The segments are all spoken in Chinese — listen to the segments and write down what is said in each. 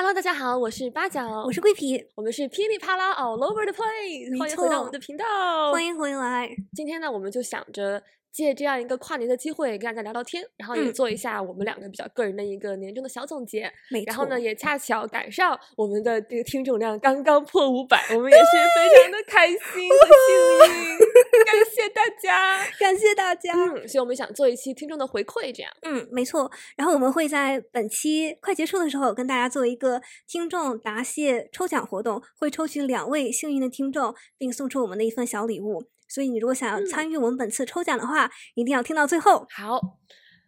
Hello，大家好，我是八角，我是桂皮，我们是噼里啪啦 all over the place，欢迎回到我们的频道，欢迎回来。今天呢，我们就想着。借这样一个跨年的机会跟大家聊聊天，然后也做一下我们两个比较个人的一个年终的小总结。没错。然后呢，也恰巧赶上我们的这个听众量刚刚破五百，我们也是非常的开心 和幸运。感谢大家，感谢大家。嗯，所以我们想做一期听众的回馈，这样。嗯，没错。然后我们会在本期快结束的时候跟大家做一个听众答谢抽奖活动，会抽取两位幸运的听众，并送出我们的一份小礼物。所以，你如果想要参与我们本次抽奖的话，一定要听到最后。好。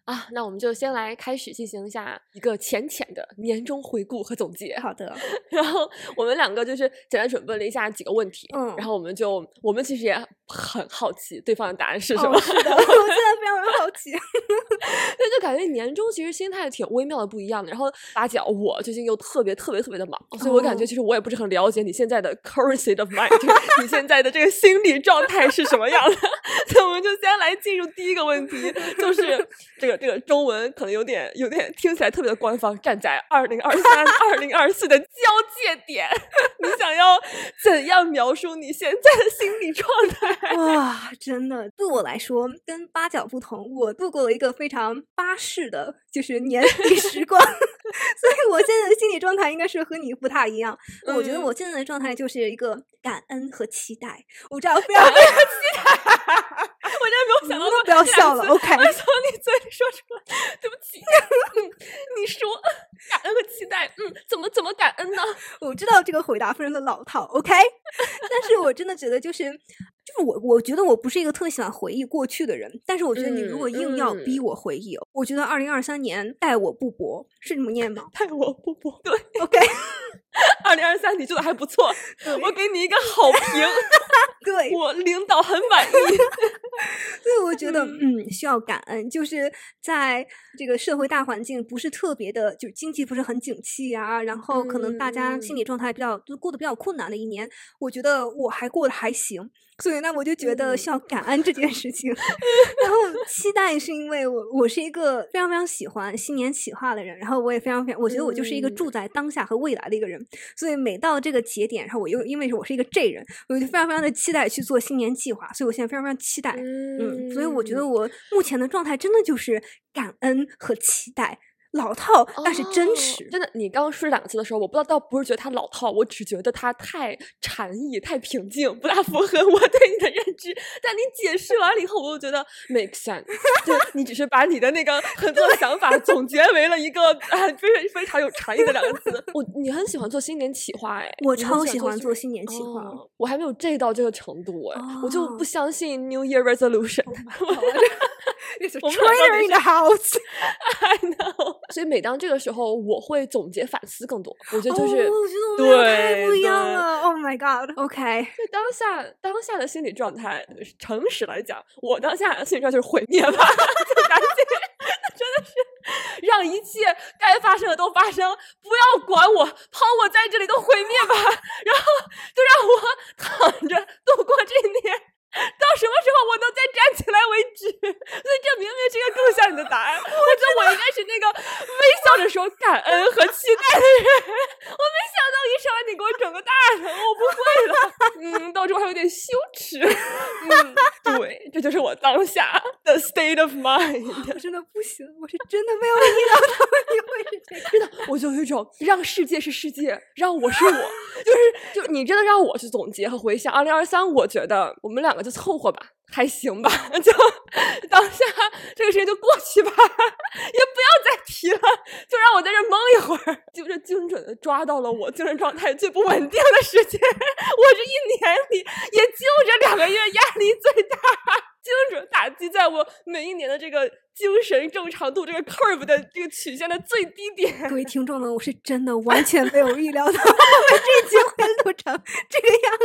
啊，那我们就先来开始进行一下一个浅浅的年终回顾和总结。好的，然后我们两个就是简单准备了一下几个问题，嗯，然后我们就我们其实也很好奇对方的答案是什么。是的，我现在非常好奇。那就感觉年终其实心态挺微妙的不一样的。然后八角，我最近又特别特别特别的忙，所以我感觉其实我也不是很了解你现在的 current state of mind，你现在的这个心理状态是什么样的。那我们就先来进入第一个问题，就是这个。这个中文可能有点有点听起来特别的官方，站在二零二三、二零二四的交界点，你想要怎样描述你现在的心理状态？哇，真的，对我来说跟八角不同，我度过了一个非常巴适的，就是年底时光，所以我现在的心理状态应该是和你不太一样。我觉得我现在的状态就是一个感恩和期待，我知道非常非常期待。我真的没有想到，不要笑了，OK？从你嘴里说出来，对不起。你说感恩和期待，嗯，怎么怎么感恩呢？我知道这个回答非常的老套，OK？但是我真的觉得就是。就是我，我觉得我不是一个特别喜欢回忆过去的人，但是我觉得你如果硬要逼我回忆，我觉得二零二三年待我不薄，是这么念吗？待我不薄，对，OK。二零二三你做的还不错，我给你一个好评，对我领导很满意。所以我觉得，嗯，需要感恩，就是在这个社会大环境不是特别的，就经济不是很景气啊，然后可能大家心理状态比较都过得比较困难的一年，我觉得我还过得还行。所以，那我就觉得需要感恩这件事情，然后期待是因为我我是一个非常非常喜欢新年企划的人，然后我也非常非常，我觉得我就是一个住在当下和未来的一个人，所以每到这个节点，然后我又因为我是一个 J 人，我就非常非常的期待去做新年计划，所以我现在非常非常期待，嗯，所以我觉得我目前的状态真的就是感恩和期待。老套，但是真实。真的，你刚刚说这两个字的时候，我不知道，倒不是觉得它老套，我只觉得它太禅意、太平静，不大符合我对你的认知。但你解释完了以后，我又觉得 make sense。就你只是把你的那个 很多的想法总结为了一个啊，非常非常有禅意的两个字。我，你很喜欢做新年企划哎，我超喜欢做新年企划，我还没有这到这个程度哎，我就不相信 New Year Resolution。Trainer in the house, I know。所以每当这个时候，我会总结反思更多。我觉得就是，我觉得我们太不一样了。Oh my god, OK。就当下当下的心理状态，诚实来讲，我当下的心理状态就是毁灭吧，就赶紧，真的是让一切该发生的都发生，不要管我，抛我在这里都毁灭吧，然后就让我躺着度过这一年。到什么时候我能再站起来为止？所以这明明是一个更像你的答案。我觉得我应该是那个微笑着说感恩和期待的人。我没想到一上来你给我整个大人，我不会了。嗯，到时候还有点羞耻。嗯，对，这就是我当下的 state of mind。我真的不行，我是真的没有意料到你会是这样。真的，我就有一种让世界是世界，让我是我，就是就你真的让我去总结和回想二零二三，我觉得我们两个。就凑合吧，还行吧，就当下这个事情就过去吧，也不要再提了，就让我在这蒙一会儿，就这精准的抓到了我精神状态最不稳定的时间。我这一年里也就这两个月压力最大，精准打击在我每一年的这个精神正常度这个 curve 的这个曲线的最低点。各位听众们，我是真的完全没有预料到 我们这集会录成这个样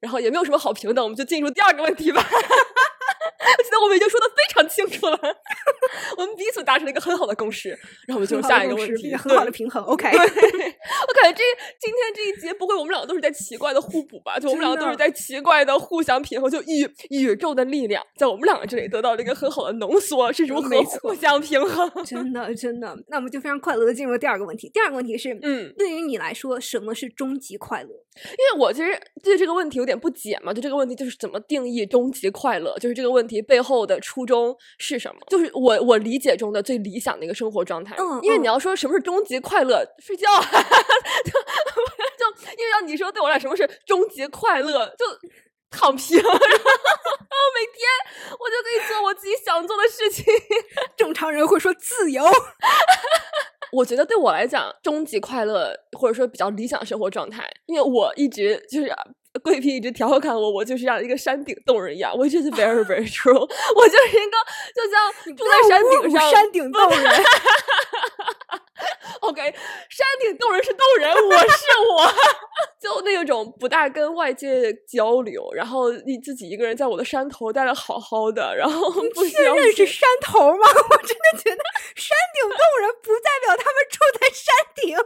然后也没有什么好评的，我们就进入第二个问题吧。我觉得我们已经说的非常清楚了，我们彼此达成了一个很好的共识，然后我们进入下一个问题，很好的平衡。OK，我感觉这今天这一节不会我们两个都是在奇怪的互补吧？就我们两个都是在奇怪的互相平衡，就宇宇宙的力量在我们两个这里得到了一个很好的浓缩，是如何互相平衡？真的真的，那我们就非常快乐的进入第二个问题。第二个问题是，嗯，对于你来说，什么是终极快乐？因为我其实对这个问题有点不解嘛，就这个问题就是怎么定义终极快乐？就是这个问题背后的初衷是什么？就是我我理解中的最理想的一个生活状态。嗯，因为你要说什么是终极快乐，睡觉，就就因为要你说对我来什么是终极快乐，就躺平，然后每天我就可以做我自己想做的事情。正常人会说自由。我觉得对我来讲，终极快乐或者说比较理想的生活状态，因为我一直就是桂皮一直调侃我，我就是像一个山顶洞人一样，which is very very true。我就是一个就像住在山顶上，山顶洞人。OK，山顶洞人是洞人，我是我，就那种不大跟外界交流，然后你自己一个人在我的山头待的好好的，然后不需要确认是山头吗？我真的觉得山顶洞人不代表他们住在山顶。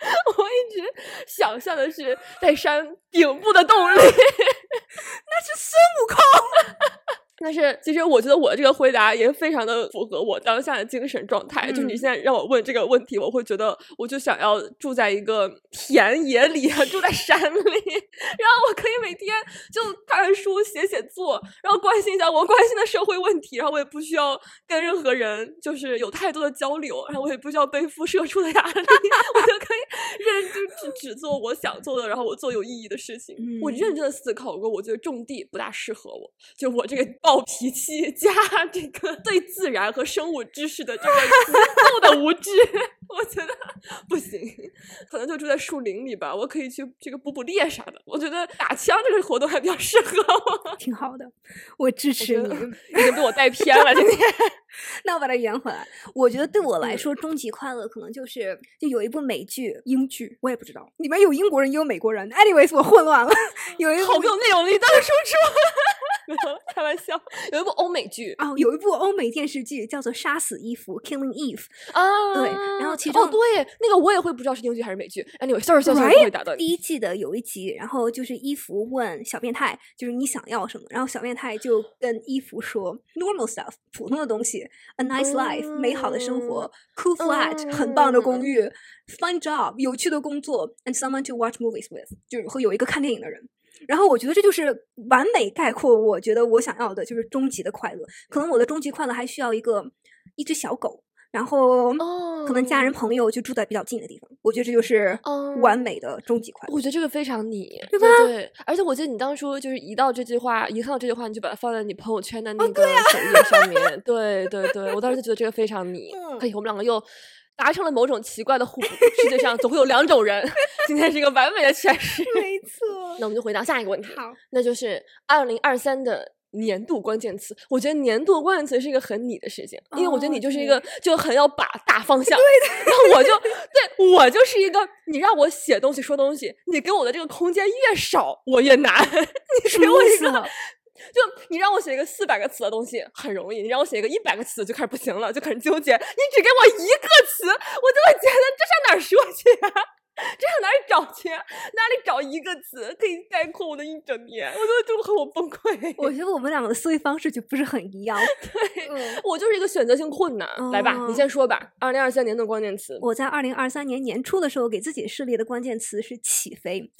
我一直想象的是在山顶部的洞里，那是孙悟空。但是，其实我觉得我这个回答也非常的符合我当下的精神状态。嗯、就是你现在让我问这个问题，我会觉得我就想要住在一个田野里，住在山里，然后我可以每天就看看书、写写作，然后关心一下我关心的社会问题，然后我也不需要跟任何人就是有太多的交流，然后我也不需要背负社畜的压力，我就可以认就只只做我想做的，然后我做有意义的事情。嗯、我认真的思考过，我觉得种地不大适合我，就我这个。暴脾气加这个对自然和生物知识的这个极度的无知，我觉得不行，可能就住在树林里吧。我可以去这个捕捕猎啥的。我觉得打枪这个活动还比较适合我，挺好的，我支持你。已经被我带偏了，今天。那我把它圆回来。我觉得对我来说，终极快乐可能就是就有一部美剧，英剧，我也不知道里面有英国人也有美国人。Anyways，我混乱了。有一好没有内容的一段输出。有一部欧美剧哦，有一部欧美电视剧叫做《杀死伊芙》（Killing Eve） 啊，对，然后其中哦对，那个我也会不知道是英剧还是美剧。Anyway，sorry，sorry，不会打断第一季的有一集，然后就是伊芙问小变态，就是你想要什么，然后小变态就跟伊芙说：“normal stuff，普通的东西；a nice life，、嗯、美好的生活；cool flat，、嗯、很棒的公寓；fun job，有趣的工作；and someone to watch movies with，就是会有一个看电影的人。”然后我觉得这就是完美概括，我觉得我想要的就是终极的快乐。可能我的终极快乐还需要一个一只小狗，然后可能家人朋友就住在比较近的地方。我觉得这就是完美的终极快乐。我觉得这个非常你，对吧？对，而且我记得你当初就是一到这句话，一看到这句话，你就把它放在你朋友圈的那哦个首页上面。对对对，我当时就觉得这个非常你。嗯可以，我们两个又。达成了某种奇怪的互补，世界上总会有两种人。今天是一个完美的诠释，没错。那我们就回答下一个问题，好，那就是二零二三的年度关键词。我觉得年度关键词是一个很你的事情，因为我觉得你就是一个就很要把大方向。对的。然后我就对我就是一个，你让我写东西说东西，你给我的这个空间越少，我越难。你给我一个。就你让我写一个四百个词的东西很容易，你让我写一个一百个词就开始不行了，就开始纠结。你只给我一个词，我就会觉得这上哪儿说去呀、啊？这上哪里找去？哪里找一个词可以概括我的一整年？我就就和我崩溃。我觉得我们两个的思维方式就不是很一样。对，嗯、我就是一个选择性困难。哦、来吧，你先说吧。二零二三年的关键词，我在二零二三年年初的时候给自己设立的关键词是起飞。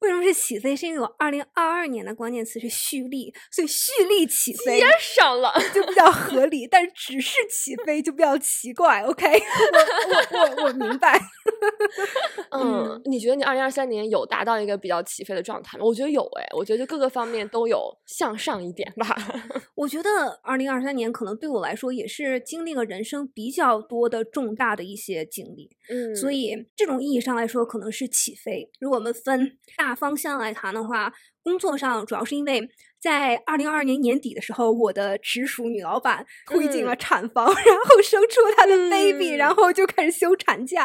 为什么是起飞？是因为我二零二二年的关键词是蓄力，所以蓄力起飞接上了就比较 合理，但是只是起飞就比较奇怪。OK，我我我我明白。嗯，你觉得你二零二三年有达到一个比较起飞的状态吗？我觉得有哎，我觉得各个方面都有向上一点吧。我觉得二零二三年可能对我来说也是经历了人生比较多的重大的一些经历，嗯，所以这种意义上来说可能是起飞。如果我们分大大方向来谈的话，工作上主要是因为。在二零二二年年底的时候，我的直属女老板推进了产房，然后生出了她的 baby，然后就开始休产假，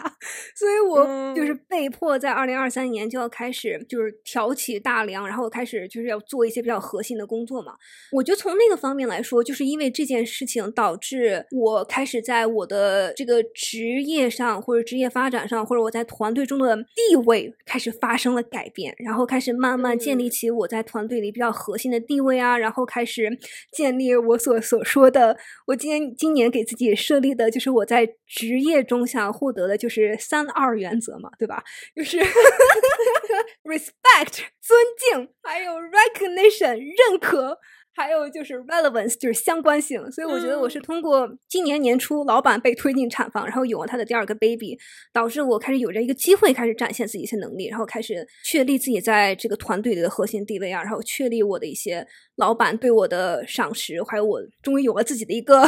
所以我就是被迫在二零二三年就要开始就是挑起大梁，然后开始就是要做一些比较核心的工作嘛。我觉得从那个方面来说，就是因为这件事情导致我开始在我的这个职业上或者职业发展上，或者我在团队中的地位开始发生了改变，然后开始慢慢建立起我在团队里比较核心的。地位啊，然后开始建立我所所说的，我今年今年给自己设立的就是我在职业中想获得的就是三二原则嘛，对吧？就是 respect 尊敬，还有 recognition 认可。还有就是 relevance，就是相关性，所以我觉得我是通过今年年初老板被推进产房，然后有了他的第二个 baby，导致我开始有着一个机会开始展现自己一些能力，然后开始确立自己在这个团队里的核心地位啊，然后确立我的一些老板对我的赏识，还有我终于有了自己的一个。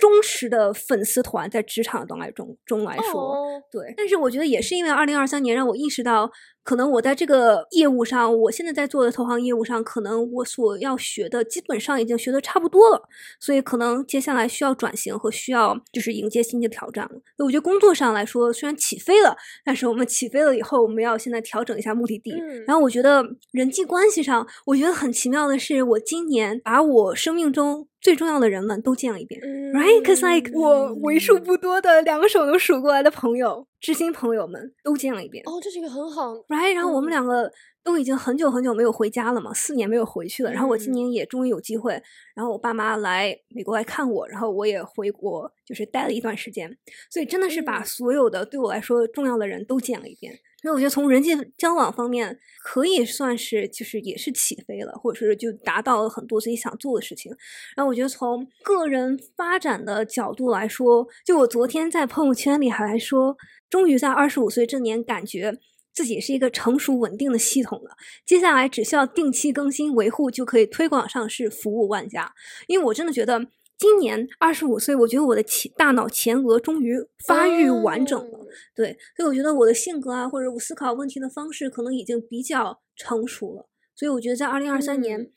忠实的粉丝团在职场当来中中来说，对，但是我觉得也是因为二零二三年让我意识到，可能我在这个业务上，我现在在做的投行业务上，可能我所要学的基本上已经学的差不多了，所以可能接下来需要转型和需要就是迎接新的挑战了。我觉得工作上来说虽然起飞了，但是我们起飞了以后，我们要现在调整一下目的地。然后我觉得人际关系上，我觉得很奇妙的是，我今年把我生命中。最重要的人们都见了一遍，right？Cause like 我为数不多的两个手能数过来的朋友、知心朋友们都见了一遍。哦，这是一个很好，right？然后我们两个都已经很久很久没有回家了嘛，四年没有回去了。然后我今年也终于有机会，然后我爸妈来美国来看我，然后我也回国，就是待了一段时间。所以真的是把所有的对我来说重要的人都见了一遍。所以我觉得从人际交往方面可以算是就是也是起飞了，或者是就达到了很多自己想做的事情。然后我觉得从个人发展的角度来说，就我昨天在朋友圈里还说，终于在二十五岁这年感觉自己是一个成熟稳定的系统了。接下来只需要定期更新维护就可以推广上市，服务万家。因为我真的觉得。今年二十五岁，我觉得我的前大脑前额终于发育完整了，对，所以我觉得我的性格啊，或者我思考问题的方式，可能已经比较成熟了。所以我觉得在二零二三年，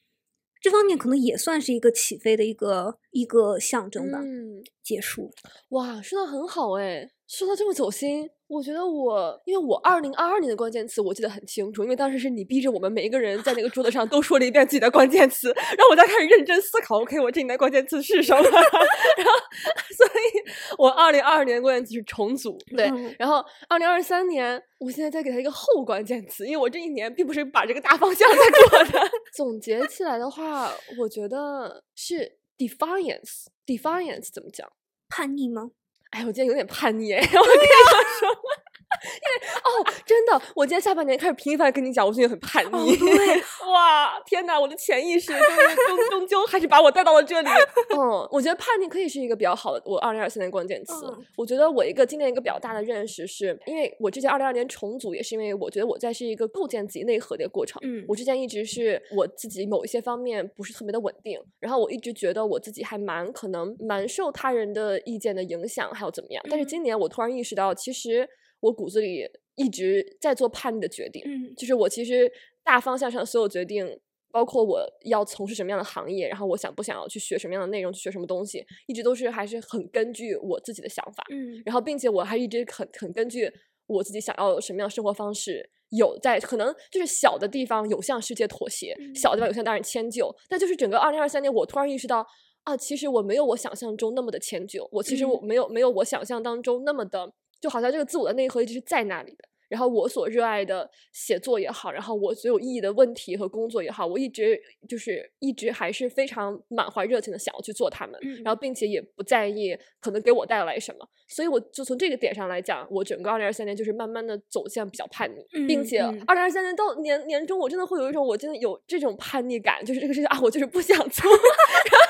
这方面可能也算是一个起飞的一个一个象征吧。嗯，结束。哇，说的很好哎，说的这么走心。我觉得我，因为我二零二二年的关键词我记得很清楚，因为当时是你逼着我们每一个人在那个桌子上都说了一遍自己的关键词，然后我再开始认真思考，OK，我这里的关键词是什么？然后，所以我二零二二年关键词是重组，对。然后二零二三年，我现在在给他一个后关键词，因为我这一年并不是把这个大方向 在做的。总结起来的话，我觉得是 defiance，defiance 怎么讲？叛逆吗？哎，我今天有点叛逆，我跟你说。因为哦，真的，我今天下半年开始频繁跟你讲，我最近很叛逆。对，哇，天哪，我的潜意识终终究还是把我带到了这里。嗯，我觉得叛逆可以是一个比较好的我二零二四年关键词。我觉得我一个今年一个比较大的认识是，因为我之前二零二年重组，也是因为我觉得我在是一个构建自己内核的过程。嗯，我之前一直是我自己某一些方面不是特别的稳定，然后我一直觉得我自己还蛮可能蛮受他人的意见的影响，还有怎么样。但是今年我突然意识到，其实。我骨子里一直在做叛逆的决定，嗯，就是我其实大方向上所有决定，包括我要从事什么样的行业，然后我想不想要去学什么样的内容，去学什么东西，一直都是还是很根据我自己的想法，嗯，然后并且我还一直很很根据我自己想要什么样的生活方式，有在可能就是小的地方有向世界妥协，小的地方有向大人迁就，但就是整个二零二三年，我突然意识到啊，其实我没有我想象中那么的迁就，我其实我没有没有我想象当中那么的。就好像这个自我的内核一直是在那里的，然后我所热爱的写作也好，然后我所有意义的问题和工作也好，我一直就是一直还是非常满怀热情的想要去做他们，然后并且也不在意可能给我带来什么，所以我就从这个点上来讲，我整个二零二三年就是慢慢的走向比较叛逆，并且二零二三年到年年终，我真的会有一种我真的有这种叛逆感，就是这个事情啊，我就是不想做。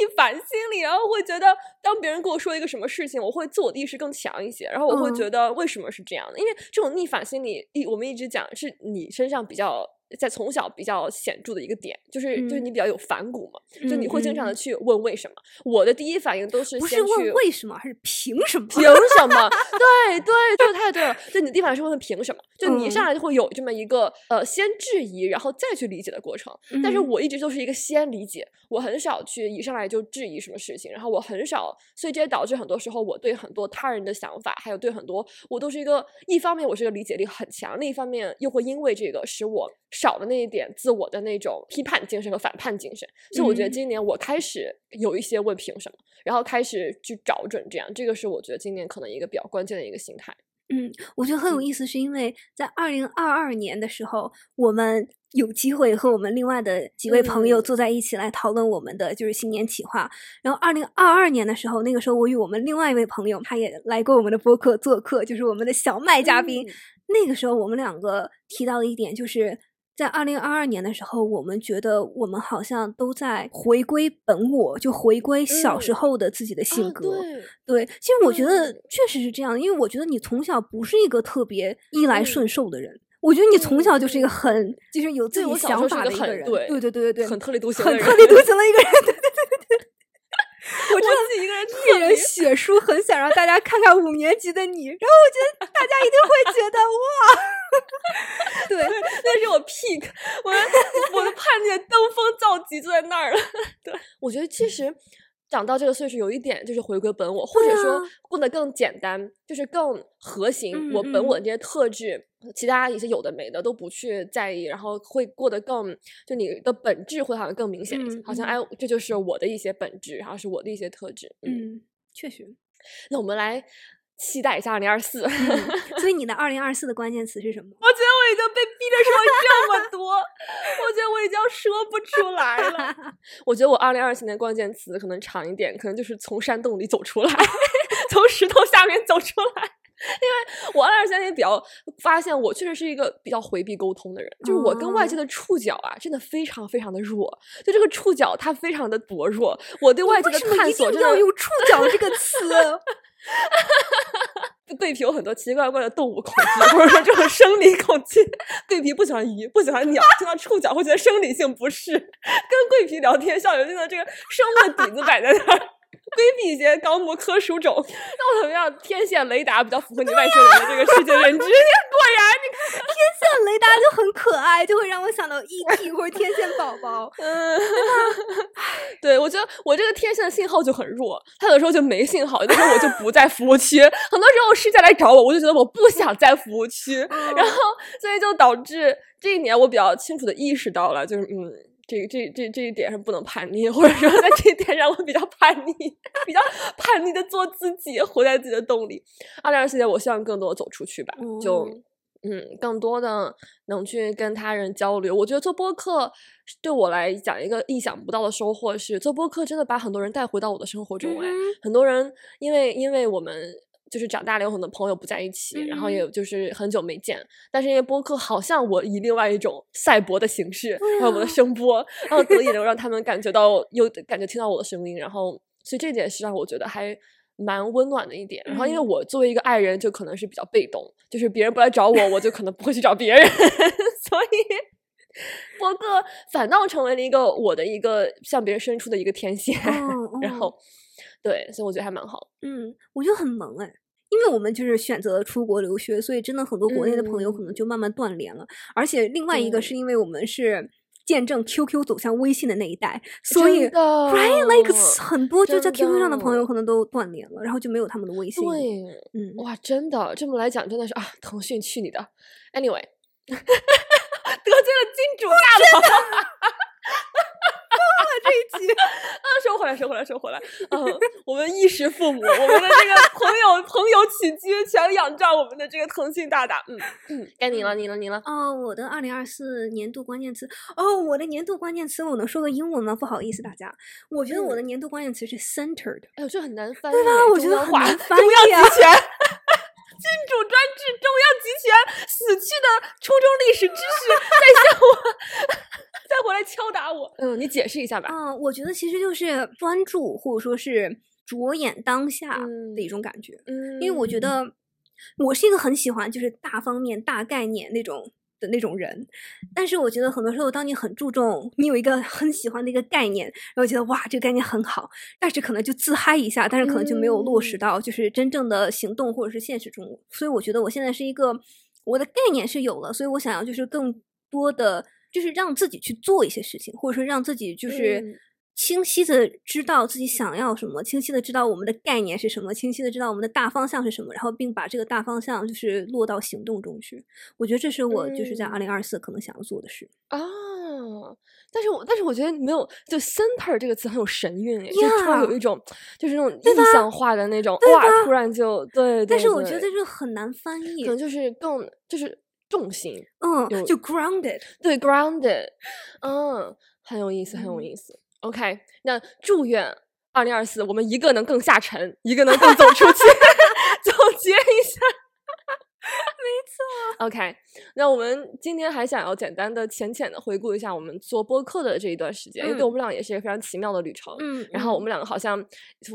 逆反心理，然后会觉得当别人跟我说一个什么事情，我会自我的意识更强一些，然后我会觉得为什么是这样的？因为这种逆反心理，一我们一直讲是你身上比较。在从小比较显著的一个点，就是就是你比较有反骨嘛，就你会经常的去问为什么。我的第一反应都是不是问为什么，还是凭什么？凭什么？对对，这个太对了。就你第一反应是问凭什么？就你一上来就会有这么一个呃先质疑，然后再去理解的过程。但是我一直都是一个先理解，我很少去一上来就质疑什么事情，然后我很少，所以这也导致很多时候我对很多他人的想法，还有对很多我都是一个一方面我是个理解力很强，另一方面又会因为这个使我。少了那一点自我的那种批判精神和反叛精神，所以我觉得今年我开始有一些问凭什么，然后开始去找准这样，这个是我觉得今年可能一个比较关键的一个心态。嗯，我觉得很有意思，是因为在二零二二年的时候，我们有机会和我们另外的几位朋友坐在一起来讨论我们的就是新年企划。然后二零二二年的时候，那个时候我与我们另外一位朋友，他也来过我们的播客做客，就是我们的小麦嘉宾。那个时候我们两个提到的一点就是。在二零二二年的时候，我们觉得我们好像都在回归本我，就回归小时候的自己的性格。对，其实我觉得确实是这样，因为我觉得你从小不是一个特别逆来顺受的人。我觉得你从小就是一个很，就是有自己想法的一个人。对对对对对，很特立独行，很特立独行的一个人。我真的是一个人一人写书，很想让大家看看五年级的你，然后我觉得大家一定会觉得哇，对，那是我 peak，我的 我的叛逆登峰造极就在那儿了。对，我觉得其实。长到这个岁数，有一点就是回归本我，或者说过得更简单，就是更核心。我本我的这些特质，其他一些有的没的都不去在意，然后会过得更，就你的本质会好像更明显一些，好像哎，这就是我的一些本质，然后是我的一些特质。嗯，确实。那我们来。期待一下二零二四，所以你的 二零二四的关键词是什么？已经被逼着说这么多，我觉得我已经说不出来了。我觉得我二零二四年关键词可能长一点，可能就是从山洞里走出来，从石头下面走出来。因为我二零二三年比较发现，我确实是一个比较回避沟通的人，就是我跟外界的触角啊，真的非常非常的弱。就这个触角，它非常的薄弱。我对外界的探索，真的要用触角这个词。对皮有很多奇奇怪怪的动物恐惧，或者说这种生理恐惧。对皮不喜欢鱼，不喜欢鸟，听到触角会觉得生理性不适。跟桂皮聊天，校友性的这个生物的底子摆在那儿。规避一些高木科属种，那我怎么样？天线雷达比较符合你外星人的这个世界认知。果然，你看天线雷达就很可爱，就会让我想到 E.T. 或者天线宝宝。嗯，对，我觉得我这个天线的信号就很弱，它有时候就没信号，有的时候我就不在服务区。很多时候世界来找我，我就觉得我不想在服务区，然后所以就导致这一年我比较清楚的意识到了，就是嗯。这个这这这一点上不能叛逆，或者说在这一点上我比较叛逆，比较叛逆的做自己，活在自己的洞里。二零二四年，我希望更多走出去吧，就嗯，更多的能去跟他人交流。我觉得做播客对我来讲一个意想不到的收获是，做播客真的把很多人带回到我的生活中。哎，很多人因为因为我们。就是长大了有很多朋友不在一起，然后也就是很久没见。但是因为播客好像我以另外一种赛博的形式，还有我的声波，然后得以能让他们感觉到 有感觉听到我的声音，然后所以这点是让我觉得还蛮温暖的一点。然后因为我作为一个爱人，就可能是比较被动，就是别人不来找我，我就可能不会去找别人，所以播客反倒成为了一个我的一个向别人伸出的一个天线，然后。对，所以我觉得还蛮好。嗯，我觉得很萌哎，因为我们就是选择出国留学，所以真的很多国内的朋友可能就慢慢断联了。而且另外一个是因为我们是见证 QQ 走向微信的那一代，所以 right like 很多就在 QQ 上的朋友可能都断联了，然后就没有他们的微信。对，嗯，哇，真的这么来讲，真的是啊，腾讯去你的！Anyway，得罪了金主大 佬。这一集 啊，收回来，收回来，收回来。嗯，我们衣食父母，我们的这个朋友，朋友起居全仰仗我们的这个腾讯大大。嗯嗯，该你了，你了，你了。哦，我的二零二四年度关键词。哦，我的年度关键词，我能说个英文吗？不好意思，大家。我觉得我的年度关键词是 centered。哎呦，这很难翻，对吧？我觉得很难翻译啊。君主专制，中央集权，死去的初中历史知识在向我，再回来敲打我。嗯，你解释一下吧。嗯，我觉得其实就是专注，或者说是着眼当下的一种感觉。嗯，因为我觉得我是一个很喜欢就是大方面、大概念那种。的那种人，但是我觉得很多时候，当你很注重，你有一个很喜欢的一个概念，然后觉得哇，这个概念很好，但是可能就自嗨一下，但是可能就没有落实到就是真正的行动或者是现实中。所以我觉得我现在是一个，我的概念是有了，所以我想要就是更多的就是让自己去做一些事情，或者说让自己就是。清晰的知道自己想要什么，清晰的知道我们的概念是什么，清晰的知道我们的大方向是什么，然后并把这个大方向就是落到行动中去。我觉得这是我就是在二零二四可能想要做的事啊。但是我但是我觉得没有，就 center 这个词很有神韵，就突然有一种就是那种印象化的那种哇，突然就对。但是我觉得这很难翻译，可能就是更就是重心，嗯，就 grounded，对 grounded，嗯，很有意思，很有意思。OK，那祝愿二零二四我们一个能更下沉，一个能更走出去。总结一下，没错。OK，那我们今天还想要简单的、浅浅的回顾一下我们做播客的这一段时间，因为对我们俩也是一个非常奇妙的旅程。嗯，然后我们两个好像，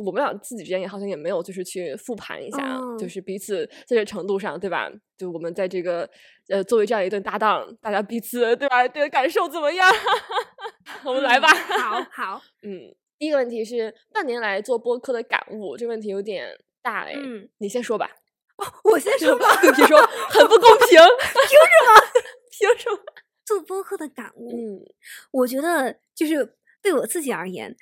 我们俩自己之间也好像也没有就是去复盘一下，就是彼此在这程度上，对吧？就我们在这个呃作为这样一对搭档，大家彼此对吧？这个感受怎么样？我们来吧。好好，嗯，第一个问题是半年来做播客的感悟，这个问题有点大哎。嗯，你先说吧。哦，我先说吧。你说很不公平，凭什么？凭什么？做播客的感悟，嗯，我觉得就是对我自己而言，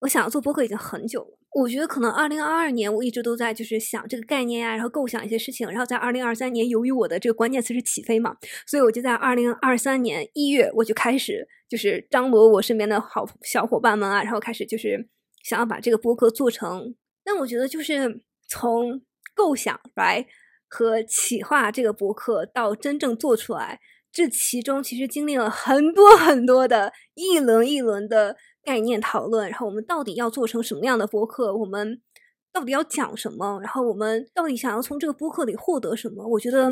我想要做播客已经很久了。我觉得可能二零二二年我一直都在就是想这个概念呀，然后构想一些事情，然后在二零二三年，由于我的这个关键词是起飞嘛，所以我就在二零二三年一月我就开始就是张罗我身边的好小伙伴们啊，然后开始就是想要把这个播客做成。但我觉得就是从构想来和企划这个博客到真正做出来，这其中其实经历了很多很多的一轮一轮的。概念讨论，然后我们到底要做成什么样的博客？我们到底要讲什么？然后我们到底想要从这个博客里获得什么？我觉得，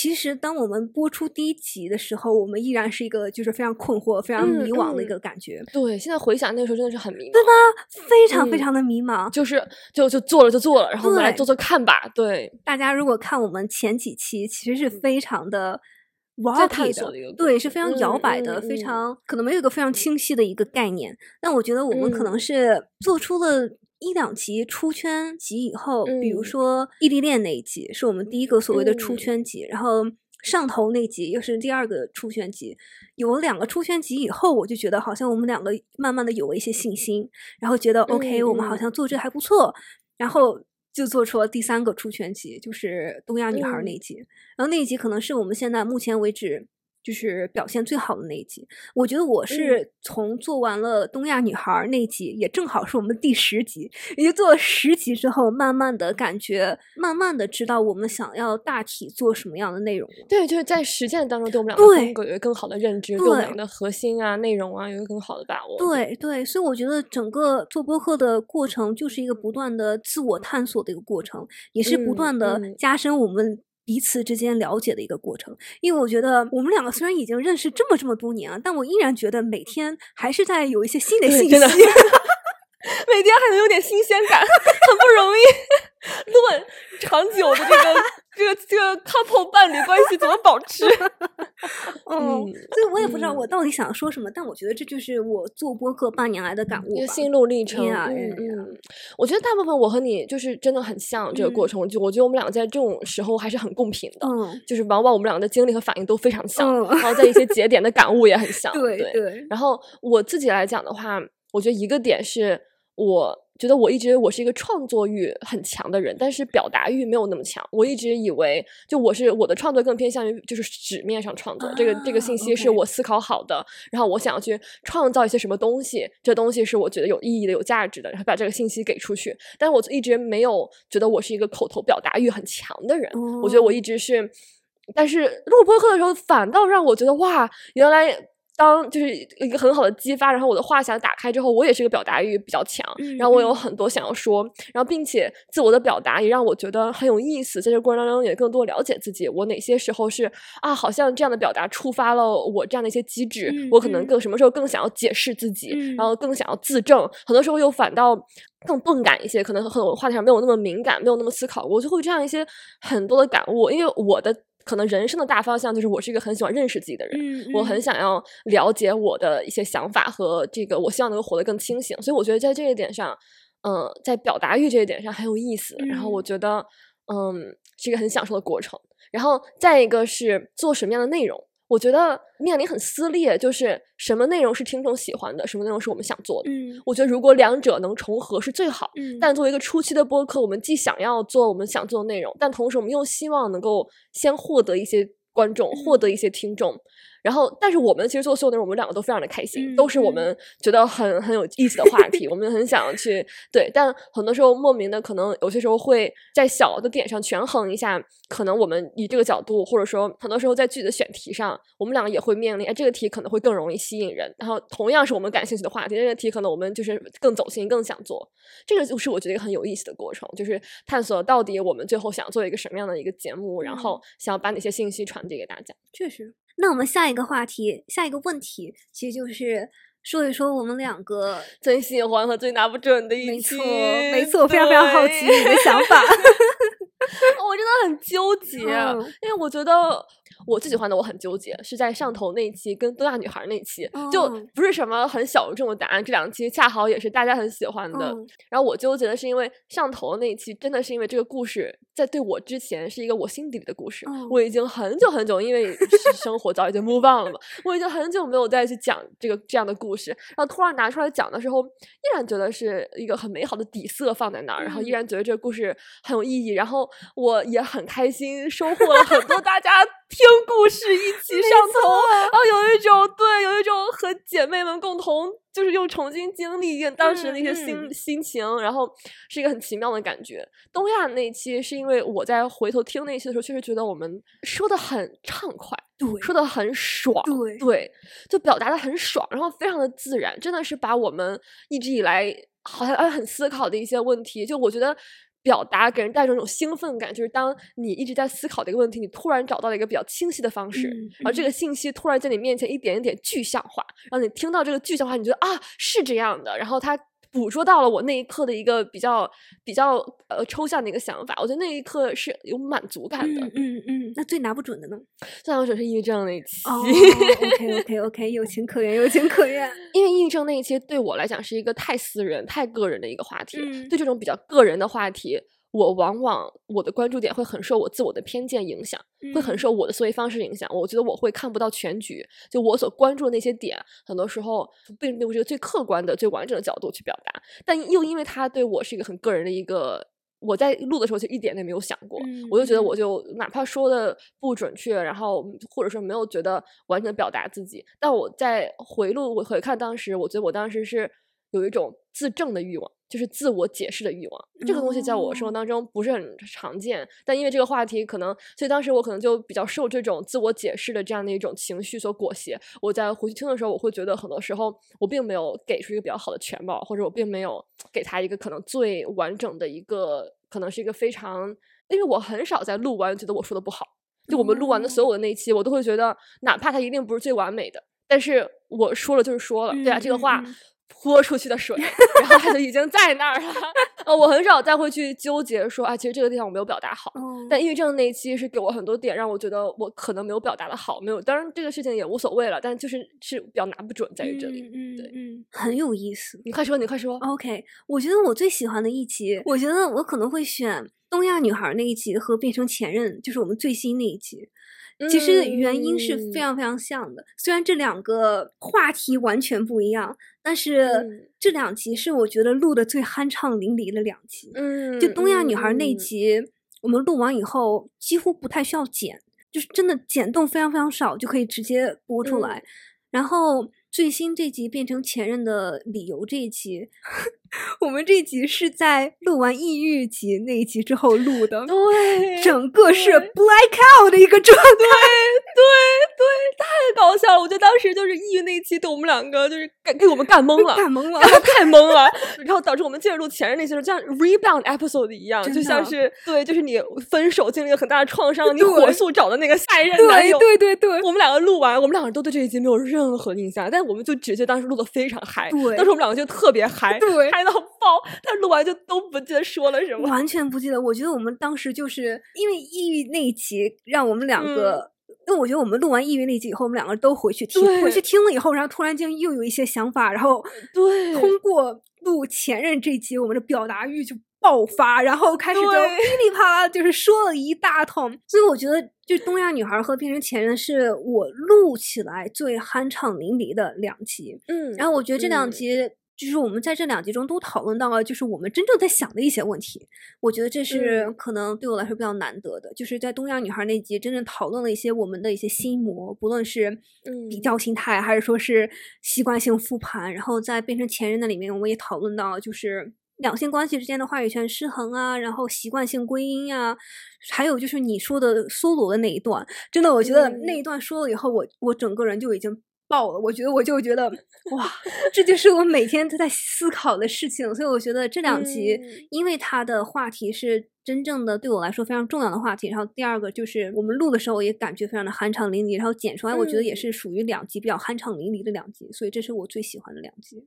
其实当我们播出第一集的时候，我们依然是一个就是非常困惑、非常迷惘的一个感觉。对，现在回想那个时候真的是很迷茫，对吧？非常非常的迷茫，就是就就做了就做了，然后我们来做做看吧。对，大家如果看我们前几期，其实是非常的。rocky 的，对，是非常摇摆的，非常可能没有一个非常清晰的一个概念。但我觉得我们可能是做出了一两集出圈集以后，比如说异地恋那一集是我们第一个所谓的出圈集，然后上头那集又是第二个出圈集。有了两个出圈集以后，我就觉得好像我们两个慢慢的有了一些信心，然后觉得 OK，我们好像做这还不错，然后。就做出了第三个出圈集，就是东亚女孩那一集，然后那一集可能是我们现在目前为止。就是表现最好的那一集，我觉得我是从做完了东亚女孩那集，也正好是我们第十集，也就做了十集之后，慢慢的感觉，慢慢的知道我们想要大体做什么样的内容。对，就是在实践当中，对我们两个风格有一个更好的认知，对我们的核心啊、内容啊有一个更好的把握。对对，所以我觉得整个做播客的过程就是一个不断的自我探索的一个过程，也是不断的加深我们。彼此之间了解的一个过程，因为我觉得我们两个虽然已经认识这么这么多年了，但我依然觉得每天还是在有一些新的信息，每天还能有点新鲜感，很不容易论长久的这个。这个这个 couple 伴侣关系怎么保持？嗯，所以我也不知道我到底想说什么，但我觉得这就是我做播客半年来的感悟，心路历程。嗯嗯，我觉得大部分我和你就是真的很像这个过程，就我觉得我们两个在这种时候还是很共频的，就是往往我们两个的经历和反应都非常像，然后在一些节点的感悟也很像。对对。然后我自己来讲的话，我觉得一个点是我。觉得我一直我是一个创作欲很强的人，但是表达欲没有那么强。我一直以为，就我是我的创作更偏向于就是纸面上创作，这个这个信息是我思考好的，然后我想要去创造一些什么东西，这东西是我觉得有意义的、有价值的，然后把这个信息给出去。但是我一直没有觉得我是一个口头表达欲很强的人。我觉得我一直是，但是录播课的时候反倒让我觉得哇，原来。当就是一个很好的激发，然后我的话匣打开之后，我也是个表达欲比较强，然后我有很多想要说，然后并且自我的表达也让我觉得很有意思，在这过程当中也更多了解自己，我哪些时候是啊，好像这样的表达触发了我这样的一些机制，我可能更什么时候更想要解释自己，然后更想要自证，很多时候又反倒更钝感一些，可能很多话题上没有那么敏感，没有那么思考，我就会这样一些很多的感悟，因为我的。可能人生的大方向就是我是一个很喜欢认识自己的人，我很想要了解我的一些想法和这个，我希望能够活得更清醒。所以我觉得在这一点上，嗯，在表达欲这一点上很有意思。然后我觉得，嗯，是一个很享受的过程。然后再一个是做什么样的内容。我觉得面临很撕裂，就是什么内容是听众喜欢的，什么内容是我们想做的。嗯，我觉得如果两者能重合是最好。嗯，但作为一个初期的播客，我们既想要做我们想做的内容，但同时我们又希望能够先获得一些观众，获得一些听众。然后，但是我们其实做所有内容，我们两个都非常的开心，都是我们觉得很很有意思的话题，我们很想去对。但很多时候莫名的，可能有些时候会在小的点上权衡一下，可能我们以这个角度，或者说很多时候在具体的选题上，我们两个也会面临，哎，这个题可能会更容易吸引人。然后同样是我们感兴趣的话题，这个题可能我们就是更走心，更想做。这个就是我觉得一个很有意思的过程，就是探索到底我们最后想做一个什么样的一个节目，然后想要把哪些信息传递给大家。确实。那我们下一个话题，下一个问题，其实就是说一说我们两个 最喜欢和最拿不准的一期。没错，没错，我非常非常好奇你的想法。我真的很纠结，因为我觉得。我最喜欢的我很纠结，是在上头那一期跟东亚女孩那一期，就不是什么很小众的答案。这两期恰好也是大家很喜欢的。然后我纠结的是，因为上头那一期真的是因为这个故事在对我之前是一个我心底里的故事。我已经很久很久，因为生活早已经 move on 了嘛，我已经很久没有再去讲这个这样的故事。然后突然拿出来讲的时候，依然觉得是一个很美好的底色放在那儿，然后依然觉得这个故事很有意义。然后我也很开心，收获了很多大家。听故事一起上头，然后有一种对，有一种和姐妹们共同，就是又重新经历一遍当时那些心心情，然后是一个很奇妙的感觉。东亚那期是因为我在回头听那期的时候，确实觉得我们说的很畅快，对，说的很爽，对，对，就表达的很爽，然后非常的自然，真的是把我们一直以来好像很思考的一些问题，就我觉得。表达给人带来一种兴奋感，就是当你一直在思考的一个问题，你突然找到了一个比较清晰的方式，然后这个信息突然在你面前一点一点具象化，然后你听到这个具象化，你觉得啊是这样的，然后它。捕捉到了我那一刻的一个比较比较呃抽象的一个想法，我觉得那一刻是有满足感的。嗯嗯，那最拿不准的呢？最拿不准是抑郁症那一期。OK OK OK，有情可原，有情可原。因为抑郁症那一期对我来讲是一个太私人、太个人的一个话题。对这种比较个人的话题。我往往我的关注点会很受我自我的偏见影响，会很受我的思维方式影响。我觉得我会看不到全局，就我所关注的那些点，很多时候并并不是一个最客观的、最完整的角度去表达。但又因为他对我是一个很个人的一个，我在录的时候就一点都没有想过，我就觉得我就哪怕说的不准确，然后或者说没有觉得完全表达自己，但我在回录我回看当时，我觉得我当时是有一种自证的欲望。就是自我解释的欲望，这个东西在我生活当中不是很常见，但因为这个话题可能，所以当时我可能就比较受这种自我解释的这样的一种情绪所裹挟。我在回去听的时候，我会觉得很多时候我并没有给出一个比较好的全貌，或者我并没有给他一个可能最完整的一个，可能是一个非常，因为我很少在录完觉得我说的不好，就我们录完的所有的那一期，我都会觉得，哪怕它一定不是最完美的，但是我说了就是说了，对啊，这个话。泼出去的水，然后它就已经在那儿了。呃，我很少再会去纠结说啊，其实这个地方我没有表达好。但抑郁症那一期是给我很多点，让我觉得我可能没有表达的好，没有。当然这个事情也无所谓了，但就是是比较拿不准在于这里。嗯，对，嗯，很有意思。你快说，你快说。OK，我觉得我最喜欢的一期，我觉得我可能会选东亚女孩那一集和变成前任，就是我们最新那一集。其实原因是非常非常像的，虽然这两个话题完全不一样，但是这两集是我觉得录的最酣畅淋漓的两集。嗯，就东亚女孩那集，我们录完以后几乎不太需要剪，就是真的剪动非常非常少就可以直接播出来，然后。最新这集变成前任的理由这一集，我们这集是在录完抑郁集那一集之后录的，对，整个是 black out 的一个状态，对对对，太搞笑了！我觉得当时就是抑郁那一期，对我们两个就是给给我们干懵了，干懵了，太懵了。然后导致我们接着录前任那些时候，像 rebound episode 一样，就像是对，就是你分手经历了很大的创伤，你火速找的那个下一任男友。对对对，我们两个录完，我们两个都对这一集没有任何印象，但我们就只记得当时录的非常嗨。对，当时我们两个就特别嗨，对，嗨到爆。但录完就都不记得说了什么，完全不记得。我觉得我们当时就是因为抑郁那一集，让我们两个。因为我觉得我们录完抑郁那集以后，我们两个都回去听，回去听了以后，然后突然间又有一些想法，然后对，通过录前任这集，我们的表达欲就爆发，然后开始就噼里啪啦，就是说了一大通。所以我觉得，就《东亚女孩》和《变成前任》是我录起来最酣畅淋漓的两集。嗯，然后我觉得这两集。就是我们在这两集中都讨论到了，就是我们真正在想的一些问题。我觉得这是可能对我来说比较难得的，就是在东亚女孩那集真正讨论了一些我们的一些心魔，不论是比较心态，还是说是习惯性复盘。然后在变成前任那里面，我们也讨论到就是两性关系之间的话语权失衡啊，然后习惯性归因呀，还有就是你说的梭罗的那一段，真的，我觉得那一段说了以后，我我整个人就已经。爆了！我觉得我就觉得哇，这就是我每天都在思考的事情。所以我觉得这两集，因为它的话题是真正的对我来说非常重要的话题。然后第二个就是我们录的时候也感觉非常的酣畅淋漓，然后剪出来我觉得也是属于两集比较酣畅淋漓的两集。所以这是我最喜欢的两集。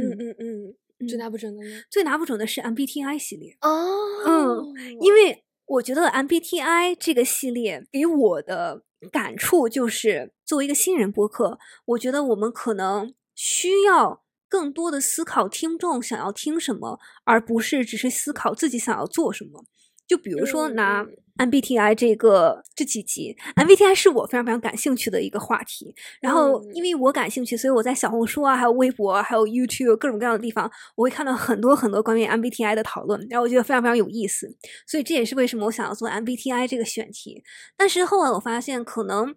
嗯嗯嗯，最拿不准的呢？最拿不准的是 MBTI 系列哦。嗯，因为我觉得 MBTI 这个系列给我的。感触就是，作为一个新人播客，我觉得我们可能需要更多的思考听众想要听什么，而不是只是思考自己想要做什么。就比如说拿 MBTI 这个这几集，MBTI 是我非常非常感兴趣的一个话题。然后因为我感兴趣，所以我在小红书啊、还有微博、还有 YouTube 各种各样的地方，我会看到很多很多关于 MBTI 的讨论，然后我觉得非常非常有意思。所以这也是为什么我想要做 MBTI 这个选题。但是后来我发现，可能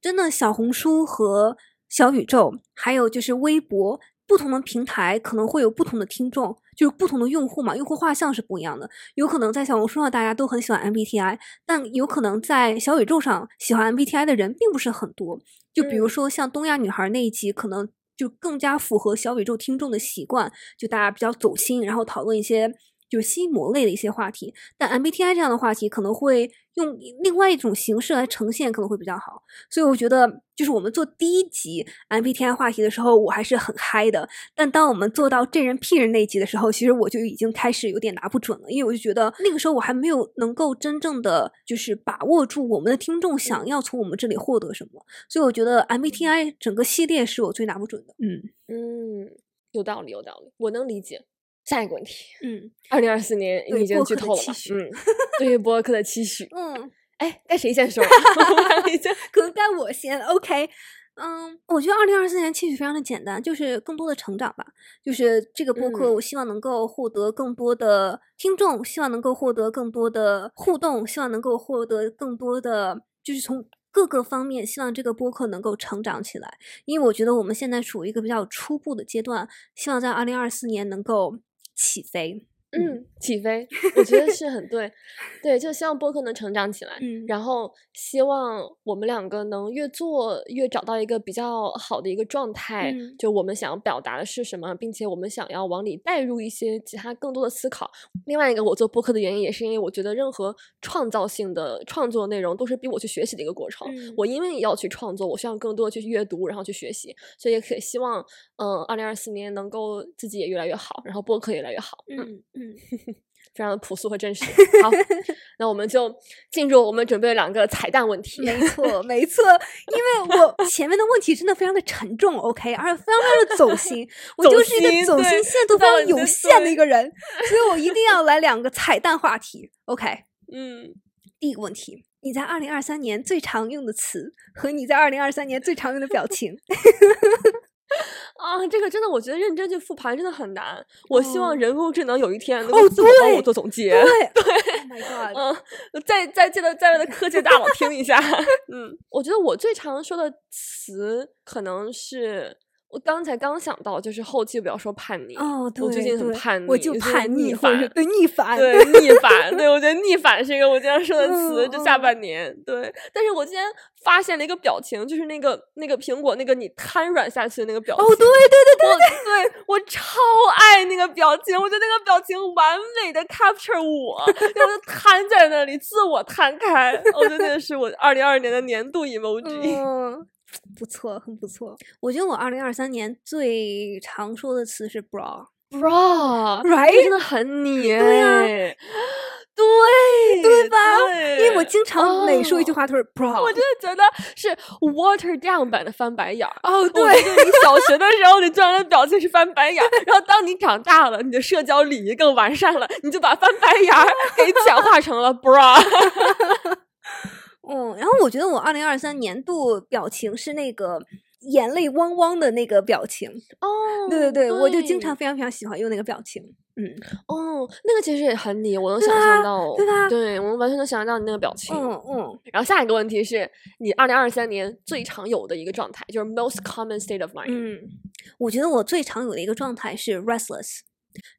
真的小红书和小宇宙，还有就是微博。不同的平台可能会有不同的听众，就是不同的用户嘛，用户画像是不一样的。有可能在小红书上大家都很喜欢 MBTI，但有可能在小宇宙上喜欢 MBTI 的人并不是很多。就比如说像东亚女孩那一集，可能就更加符合小宇宙听众的习惯，就大家比较走心，然后讨论一些。就是心魔类的一些话题，但 MBTI 这样的话题可能会用另外一种形式来呈现，可能会比较好。所以我觉得，就是我们做第一集 MBTI 话题的时候，我还是很嗨的。但当我们做到这人 P 人那一集的时候，其实我就已经开始有点拿不准了，因为我就觉得那个时候我还没有能够真正的就是把握住我们的听众想要从我们这里获得什么。所以我觉得 MBTI 整个系列是我最拿不准的。嗯嗯，有道理，有道理，我能理解。下一个问题，嗯，二零二四年你已经剧透了吗？嗯，对于播客的期许，嗯，哎，该谁先说？可能该我先。OK，嗯，我觉得二零二四年期许非常的简单，就是更多的成长吧。就是这个播客，我希望能够获得更多的听众，希望能够获得更多的互动，希望能够获得更多的，就是从各个方面，希望这个播客能够成长起来。因为我觉得我们现在处于一个比较初步的阶段，希望在二零二四年能够。起飞。嗯，起飞，我觉得是很 对，对，就希望播客能成长起来，嗯，然后希望我们两个能越做越找到一个比较好的一个状态，就我们想要表达的是什么，并且我们想要往里带入一些其他更多的思考。另外一个，我做播客的原因也是因为我觉得任何创造性的创作内容都是逼我去学习的一个过程。我因为要去创作，我需要更多的去阅读，然后去学习，所以也可以希望，嗯，二零二四年能够自己也越来越好，然后播客越来越好。嗯。嗯，非常的朴素和真实。好，那我们就进入我们准备两个彩蛋问题。没 错，没错，因为我前面的问题真的非常的沉重，OK，而且非常非常的走心。我就是一个走心限度非常有限的一个人，所以我一定要来两个彩蛋话题。OK，嗯，第一个问题，你在二零二三年最常用的词和你在二零二三年最常用的表情。啊，这个真的，我觉得认真去复盘真的很难。我希望人工智能有一天能够自我帮我做总结。对对，嗯，再再记得在位的科技大佬听一下。嗯，我觉得我最常说的词可能是我刚才刚想到，就是后期不要说叛逆哦，我最近很叛逆，我就就是叛逆。对 逆反，对逆反，对我觉得逆反是一个我经常说的词，嗯就下嗯半年。对，但是我今天发现了一个表情，就是那个那个苹果那个你瘫软下去的那个表情。哦，对对对对，我对我超爱那个表情，我觉得那个表情完美的 capture 我，就是瘫在那里，自我摊开。我觉得那是我二零二二年的年度 emoji。嗯，不错，很不错。我觉得我二零二三年最常说的词是 bra。这真的很你对呀哎对对吧？对因为我经常每说一句哦话都是 bra。我真的觉得是 water down 版的翻白眼儿。哦，我对，你小学的时候，你做人的表情是翻白眼儿，然后当你长大了，你的社交礼仪更完善了，你就把翻白眼儿给简化成了 bra。嗯，然后我觉得我二零二三年度表情是那个眼泪汪汪的那个表情。哦对对对，我就经常非常非常喜欢用那个表情。嗯哦，那个其实也很你，我能想象到，对吧对我完全能想象到你那个表情。嗯嗯，然后下一个问题是你二零二三年最常有的一个状态，就是 most common state of mind。嗯，我觉得我最常有的一个状态是 restless，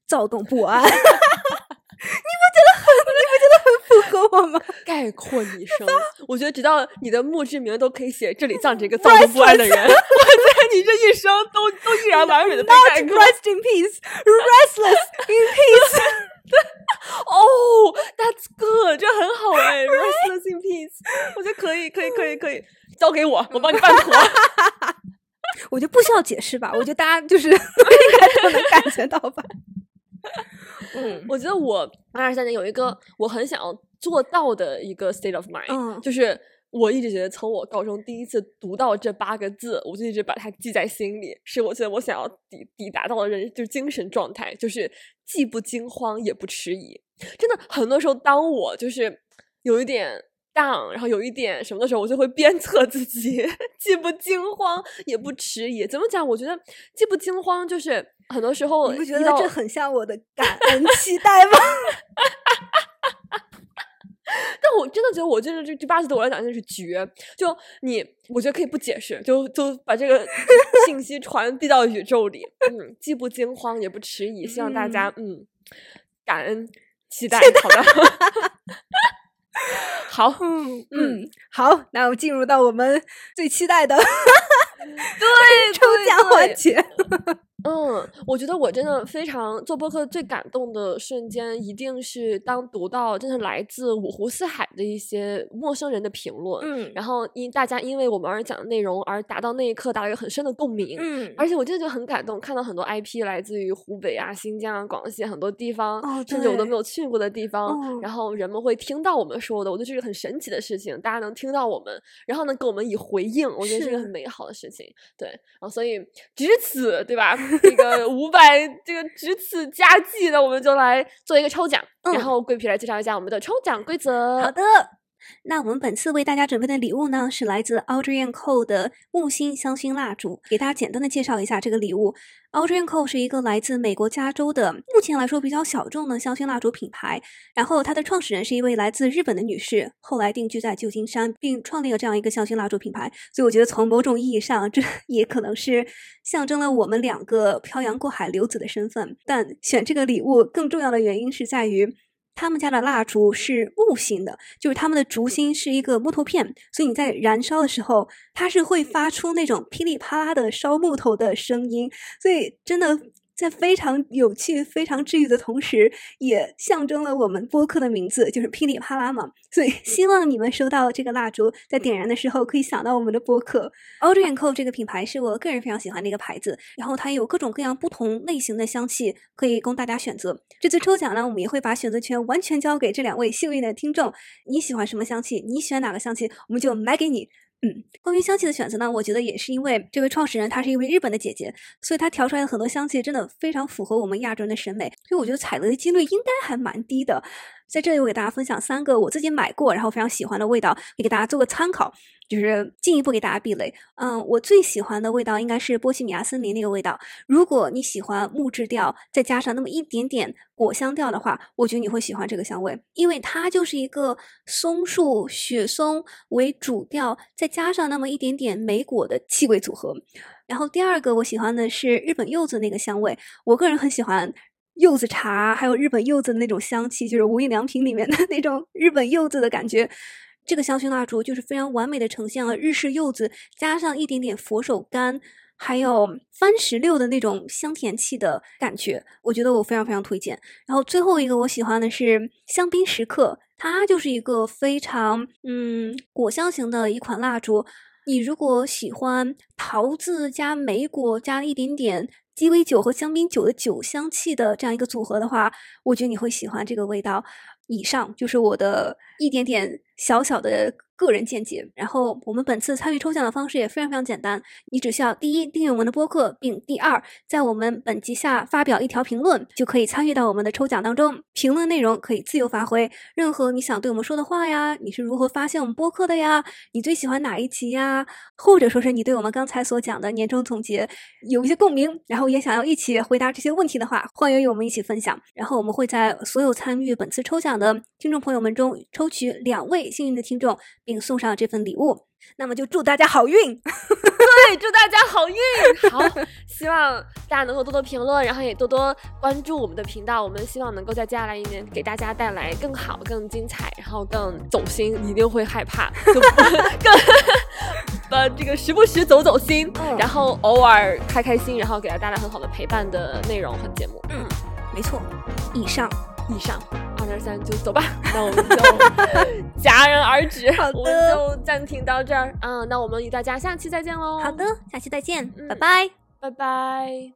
躁动不安。你 不觉得很你不觉得很符合我吗？概括你 生，我觉得直到你的墓志铭都可以写这里葬着一个 躁动不安的人。我觉得你这一生都都依然完美的被 Not 概括。rest in peace, restless in peace。哦、t h a t s good，这很好哎，restless in peace，我觉得可以，可以，可以，可以，交给我，我帮你办妥。我觉得不需要解释吧，我觉得大家就是应该都能感觉到吧。嗯。我觉得我二三年有一个我很想要做到的一个 state of mind，、嗯。就是我一直觉得从我高中第一次读到这八个字，我就一直把它记在心里，是我觉得我想要抵抵达到的人就是精神状态，就是既不惊慌也不迟疑。真的，很多时候当我就是有一点 down，然后有一点什么的时候，我就会鞭策自己，既不惊慌也不迟疑。怎么讲？我觉得既不惊慌，就是很多时候你不觉得这很像我的感恩期待吗？但我真的觉得我真的这这八个字对我来讲就是绝。就你，我觉得可以不解释，就就把这个 信息传递到宇宙里。嗯，既不惊慌也不迟疑，希望大家嗯感恩期待。好的，好，嗯嗯，好，那我们进入到我们最期待的 对 抽奖环对节。嗯，我觉得我真的非常做播客最感动的瞬间，一定是当读到真的来自五湖四海的一些陌生人的评论，嗯。然后因大家因为我们而讲的内容而达到那一刻达到一个很深的共鸣，嗯。而且我真的就很感动，看到很多 IP 来自于湖北啊、新疆啊、广西很多地方，哦甚至我都没有去过的地。方，哦。然。后人们会听到我们说的，我觉得这是很神奇的事情，大家能听到我们，然后呢给我们以回应，我觉得是个很。美好的事情。对，然后所以值此对吧？这个五百这个值此佳绩呢，我们就来做一个抽奖，然嗯。后桂皮来介绍一下我们的抽奖规则。好的，那我们本次为大家准备的礼物呢，是来自 Audrey Co 的木星香薰蜡烛。给大家简单的介绍一下这个礼物。Audrey Co 是一个来自美国加州的，目前来说比较小众的香薰蜡烛品牌。然后它的创始人是一位来自日本的女士，后来定居在旧金山，并创立了这样一个香薰蜡烛品牌。所以我觉得从某种意义上，这 也可能是象征了我们两个漂洋过海留子的身份。但选这个礼物更重要的原因是在于。他们家的蜡烛是木芯的，就是他们的烛芯是一个木头片，所以你在燃烧的时候，它是会发出那种噼里啪啦的烧木头的声音，所以真的在非常有趣、非常治愈的同时，也象征了我们播客的名字就是噼里啪啦嘛。所以 希望你们收到这个蜡烛，在点燃的时候可以想到我们的播客。Audrey Co 这个品牌是我个人非常喜欢的一个牌子，然后它有各种各样不同类型的香气可以供大家选择。这次抽奖呢，我们也会把选择权完全交给这两位幸运的听众。你喜欢什么香气？你喜欢哪个香气？我们就买给你。嗯，关于香气的选择呢，我觉得也是因为这位创始人她是一位日本的姐姐，所以她调出来的很多香气真的非常符合我们亚洲人的审美，所以我觉得踩雷的几率应该还蛮低的。在这里我给大家分享三个我自己买过然后非常喜欢的味道，也给大家做个参考。就是进一步给大家避雷，嗯，我最喜欢的味道应该是波西米亚森林那个味道。如果你喜欢木质调，再加上那么一点点果香调的话，我觉得你会喜欢这个香味，因为它就是一个松树、雪松为主调，再加上那么一点点莓果的气味组合。然后第二个我喜欢的是日本柚子那个香味，我个人很喜欢柚子茶，还有日本柚子的那种香气，就是无印良品里面的那种日本柚子的感觉。这个香薰蜡烛就是非常完美的呈现了日式柚子加上一点点佛手柑，还有番石榴的那种香甜气的感觉，我觉得我非常非常推荐。然后最后一个我喜欢的是香槟时刻，它就是一个非常嗯果香型的一款蜡烛。你如果喜欢桃子加莓果加一点点鸡尾酒和香槟酒的酒香气的这样一个组合的话，我觉得你会喜欢这个味道。以上就是我的一点点小小的。个人见解。然后我们本次参与抽奖的方式也非常非常简单，你只需要第一订阅我们的播客，并第二在我们本集下发表一条评论，就可以参与到我们的抽奖当中。评论内容可以自由发挥，任何你想对我们说的话呀，你是如何发现我们播客的呀，你最喜欢哪一集呀，或者说是你对我们刚才所讲的年终总结有一些共鸣，然后也想要一起回答这些问题的话，欢迎与我们一起分享。然后我们会在所有参与本次抽奖的听众朋友们中抽取两位幸运的听众。并送上这份礼物，那么就祝大家好运。对，祝大家好运。好，希望大家能够多多评论，然后也多多关注我们的频道。我们希望能够在接下来一年给大家带来更好、更精彩，然后更走心。你一定会害怕，更更呃，这个时不时走走心，然后偶尔开开心，然后给大家带来很好的陪伴的内容和节目。嗯，没错。以上，以上。二二三就走吧，那我们就 戛然而止，我们就暂停到这儿嗯。那我们与大家下期再见喽。好的，下期再见，拜拜，拜拜。